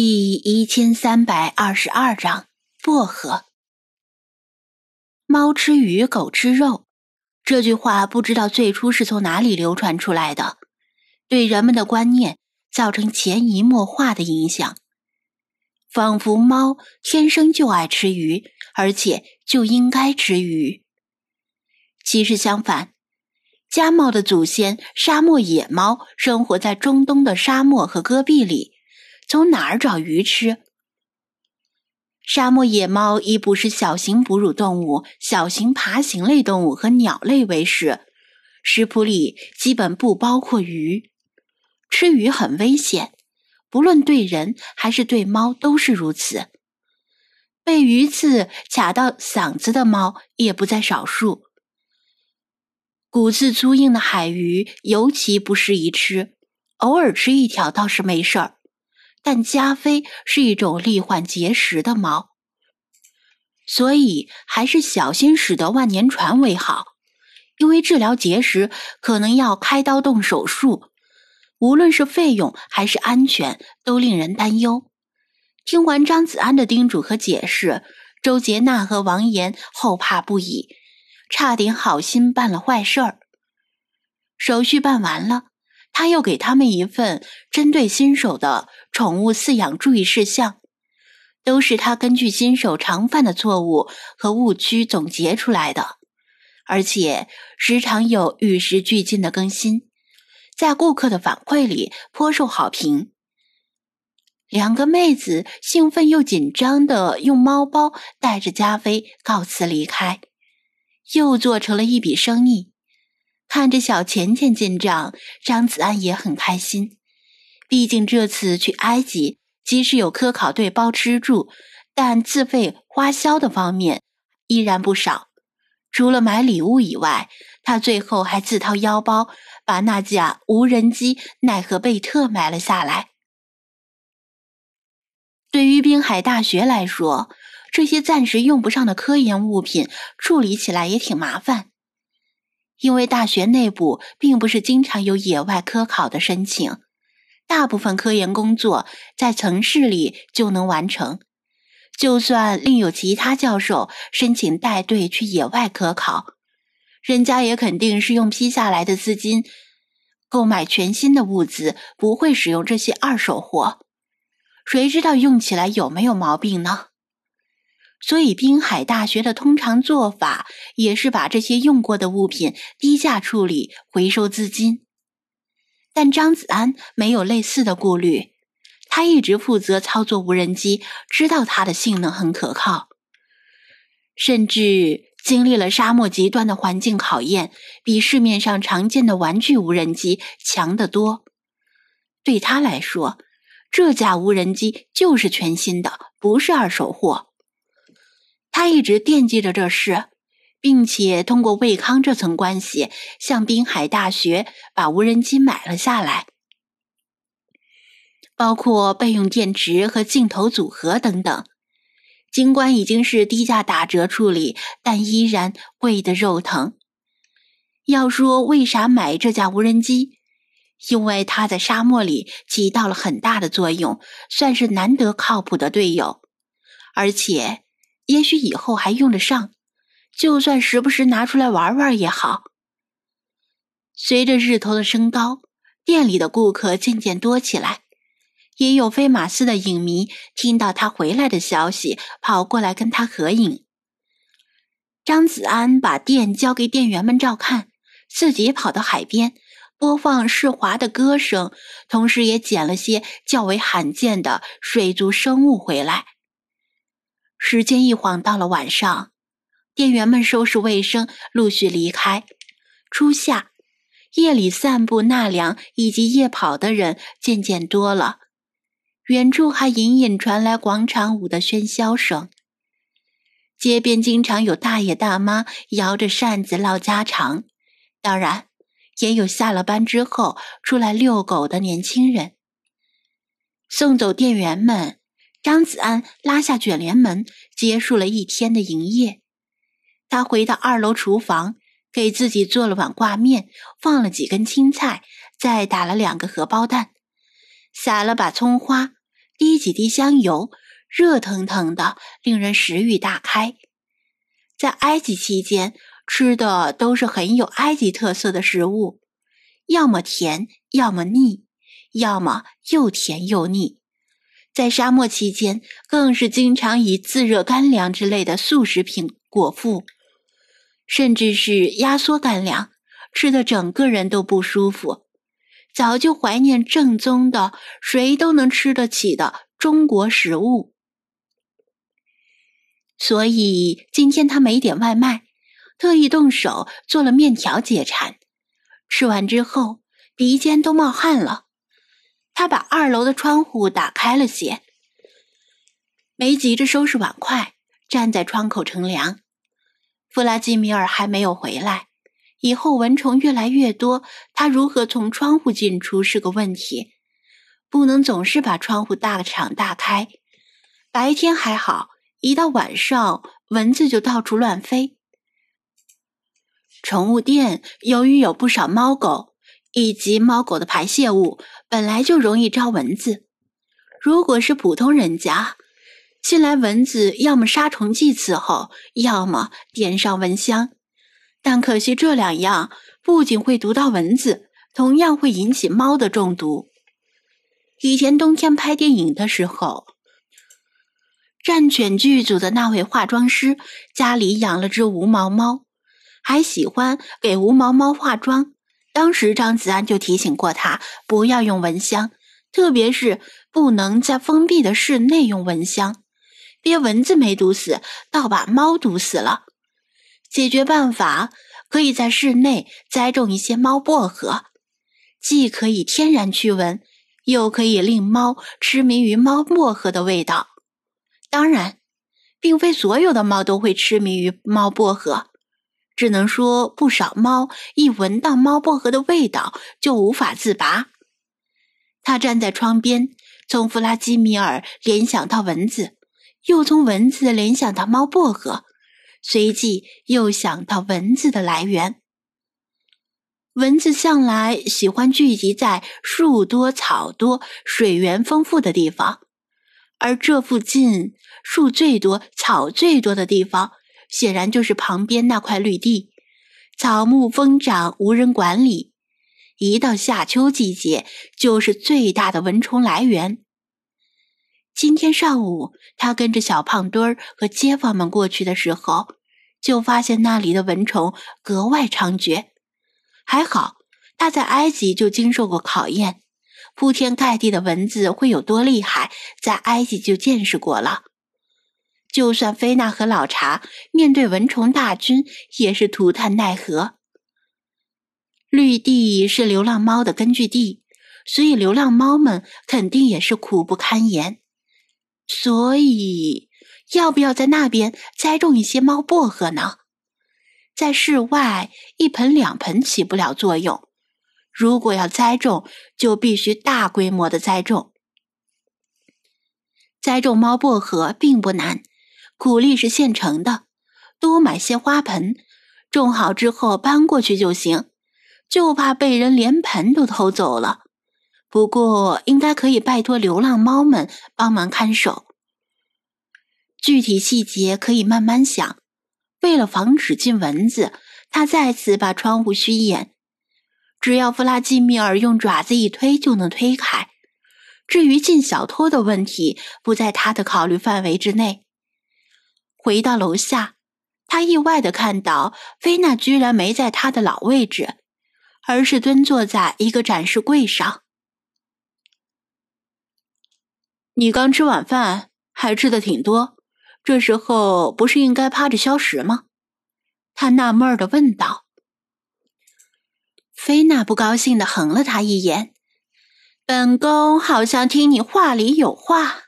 第一千三百二十二章薄荷。猫吃鱼，狗吃肉，这句话不知道最初是从哪里流传出来的，对人们的观念造成潜移默化的影响，仿佛猫天生就爱吃鱼，而且就应该吃鱼。其实相反，家猫的祖先沙漠野猫生活在中东的沙漠和戈壁里。从哪儿找鱼吃？沙漠野猫以捕食小型哺乳动物、小型爬行类动物和鸟类为食，食谱里基本不包括鱼。吃鱼很危险，不论对人还是对猫都是如此。被鱼刺卡到嗓子的猫也不在少数。骨刺粗硬的海鱼尤其不适宜吃，偶尔吃一条倒是没事儿。但加菲是一种罹患结石的猫，所以还是小心驶得万年船为好。因为治疗结石可能要开刀动手术，无论是费用还是安全都令人担忧。听完张子安的叮嘱和解释，周杰娜和王岩后怕不已，差点好心办了坏事儿。手续办完了。他又给他们一份针对新手的宠物饲养注意事项，都是他根据新手常犯的错误和误区总结出来的，而且时常有与时俱进的更新，在顾客的反馈里颇受好评。两个妹子兴奋又紧张的用猫包带着加菲告辞离开，又做成了一笔生意。看着小钱钱进账，张子安也很开心。毕竟这次去埃及，即使有科考队包吃住，但自费花销的方面依然不少。除了买礼物以外，他最后还自掏腰包把那架无人机奈何贝特买了下来。对于滨海大学来说，这些暂时用不上的科研物品处理起来也挺麻烦。因为大学内部并不是经常有野外科考的申请，大部分科研工作在城市里就能完成。就算另有其他教授申请带队去野外科考，人家也肯定是用批下来的资金购买全新的物资，不会使用这些二手货。谁知道用起来有没有毛病呢？所以，滨海大学的通常做法也是把这些用过的物品低价处理，回收资金。但张子安没有类似的顾虑，他一直负责操作无人机，知道它的性能很可靠，甚至经历了沙漠极端的环境考验，比市面上常见的玩具无人机强得多。对他来说，这架无人机就是全新的，不是二手货。他一直惦记着这事，并且通过卫康这层关系，向滨海大学把无人机买了下来，包括备用电池和镜头组合等等。尽管已经是低价打折处理，但依然贵得肉疼。要说为啥买这架无人机，因为它在沙漠里起到了很大的作用，算是难得靠谱的队友，而且。也许以后还用得上，就算时不时拿出来玩玩也好。随着日头的升高，店里的顾客渐渐多起来，也有飞马斯的影迷听到他回来的消息，跑过来跟他合影。张子安把店交给店员们照看，自己跑到海边播放世华的歌声，同时也捡了些较为罕见的水族生物回来。时间一晃到了晚上，店员们收拾卫生，陆续离开。初夏，夜里散步纳凉以及夜跑的人渐渐多了，远处还隐隐传来广场舞的喧嚣声。街边经常有大爷大妈摇着扇子唠家常，当然，也有下了班之后出来遛狗的年轻人。送走店员们。张子安拉下卷帘门，结束了一天的营业。他回到二楼厨房，给自己做了碗挂面，放了几根青菜，再打了两个荷包蛋，撒了把葱花，滴几滴香油，热腾腾的，令人食欲大开。在埃及期间，吃的都是很有埃及特色的食物，要么甜，要么腻，要么又甜又腻。在沙漠期间，更是经常以自热干粮之类的速食品果腹，甚至是压缩干粮，吃的整个人都不舒服。早就怀念正宗的、谁都能吃得起的中国食物。所以今天他没点外卖，特意动手做了面条解馋。吃完之后，鼻尖都冒汗了。他把二楼的窗户打开了些，没急着收拾碗筷，站在窗口乘凉。弗拉基米尔还没有回来，以后蚊虫越来越多，他如何从窗户进出是个问题。不能总是把窗户大敞大开，白天还好。一到晚上，蚊子就到处乱飞。宠物店由于有不少猫狗，以及猫狗的排泄物，本来就容易招蚊子。如果是普通人家，新来蚊子要么杀虫剂伺候，要么点上蚊香。但可惜这两样不仅会毒到蚊子，同样会引起猫的中毒。以前冬天拍电影的时候。战犬剧组的那位化妆师家里养了只无毛猫，还喜欢给无毛猫化妆。当时张子安就提醒过他不要用蚊香，特别是不能在封闭的室内用蚊香，别蚊子没毒死，倒把猫毒死了。解决办法可以在室内栽种一些猫薄荷，既可以天然驱蚊，又可以令猫痴迷于猫薄荷的味道。当然，并非所有的猫都会痴迷于猫薄荷，只能说不少猫一闻到猫薄荷的味道就无法自拔。他站在窗边，从弗拉基米尔联想到蚊子，又从蚊子联想到猫薄荷，随即又想到蚊子的来源。蚊子向来喜欢聚集在树多、草多、水源丰富的地方。而这附近树最多、草最多的地方，显然就是旁边那块绿地，草木疯长，无人管理。一到夏秋季节，就是最大的蚊虫来源。今天上午，他跟着小胖墩儿和街坊们过去的时候，就发现那里的蚊虫格外猖獗。还好，他在埃及就经受过考验。铺天盖地的蚊子会有多厉害，在埃及就见识过了。就算菲娜和老查面对蚊虫大军，也是涂炭奈何。绿地是流浪猫的根据地，所以流浪猫们肯定也是苦不堪言。所以，要不要在那边栽种一些猫薄荷呢？在室外，一盆两盆起不了作用。如果要栽种，就必须大规模的栽种。栽种猫薄荷并不难，苦力是现成的，多买些花盆，种好之后搬过去就行。就怕被人连盆都偷走了。不过应该可以拜托流浪猫们帮忙看守。具体细节可以慢慢想。为了防止进蚊子，他再次把窗户虚掩。只要弗拉基米尔用爪子一推就能推开。至于进小偷的问题，不在他的考虑范围之内。回到楼下，他意外的看到菲娜居然没在他的老位置，而是蹲坐在一个展示柜上。你刚吃晚饭，还吃的挺多，这时候不是应该趴着消食吗？他纳闷的问道。菲娜不高兴的横了他一眼，本宫好像听你话里有话。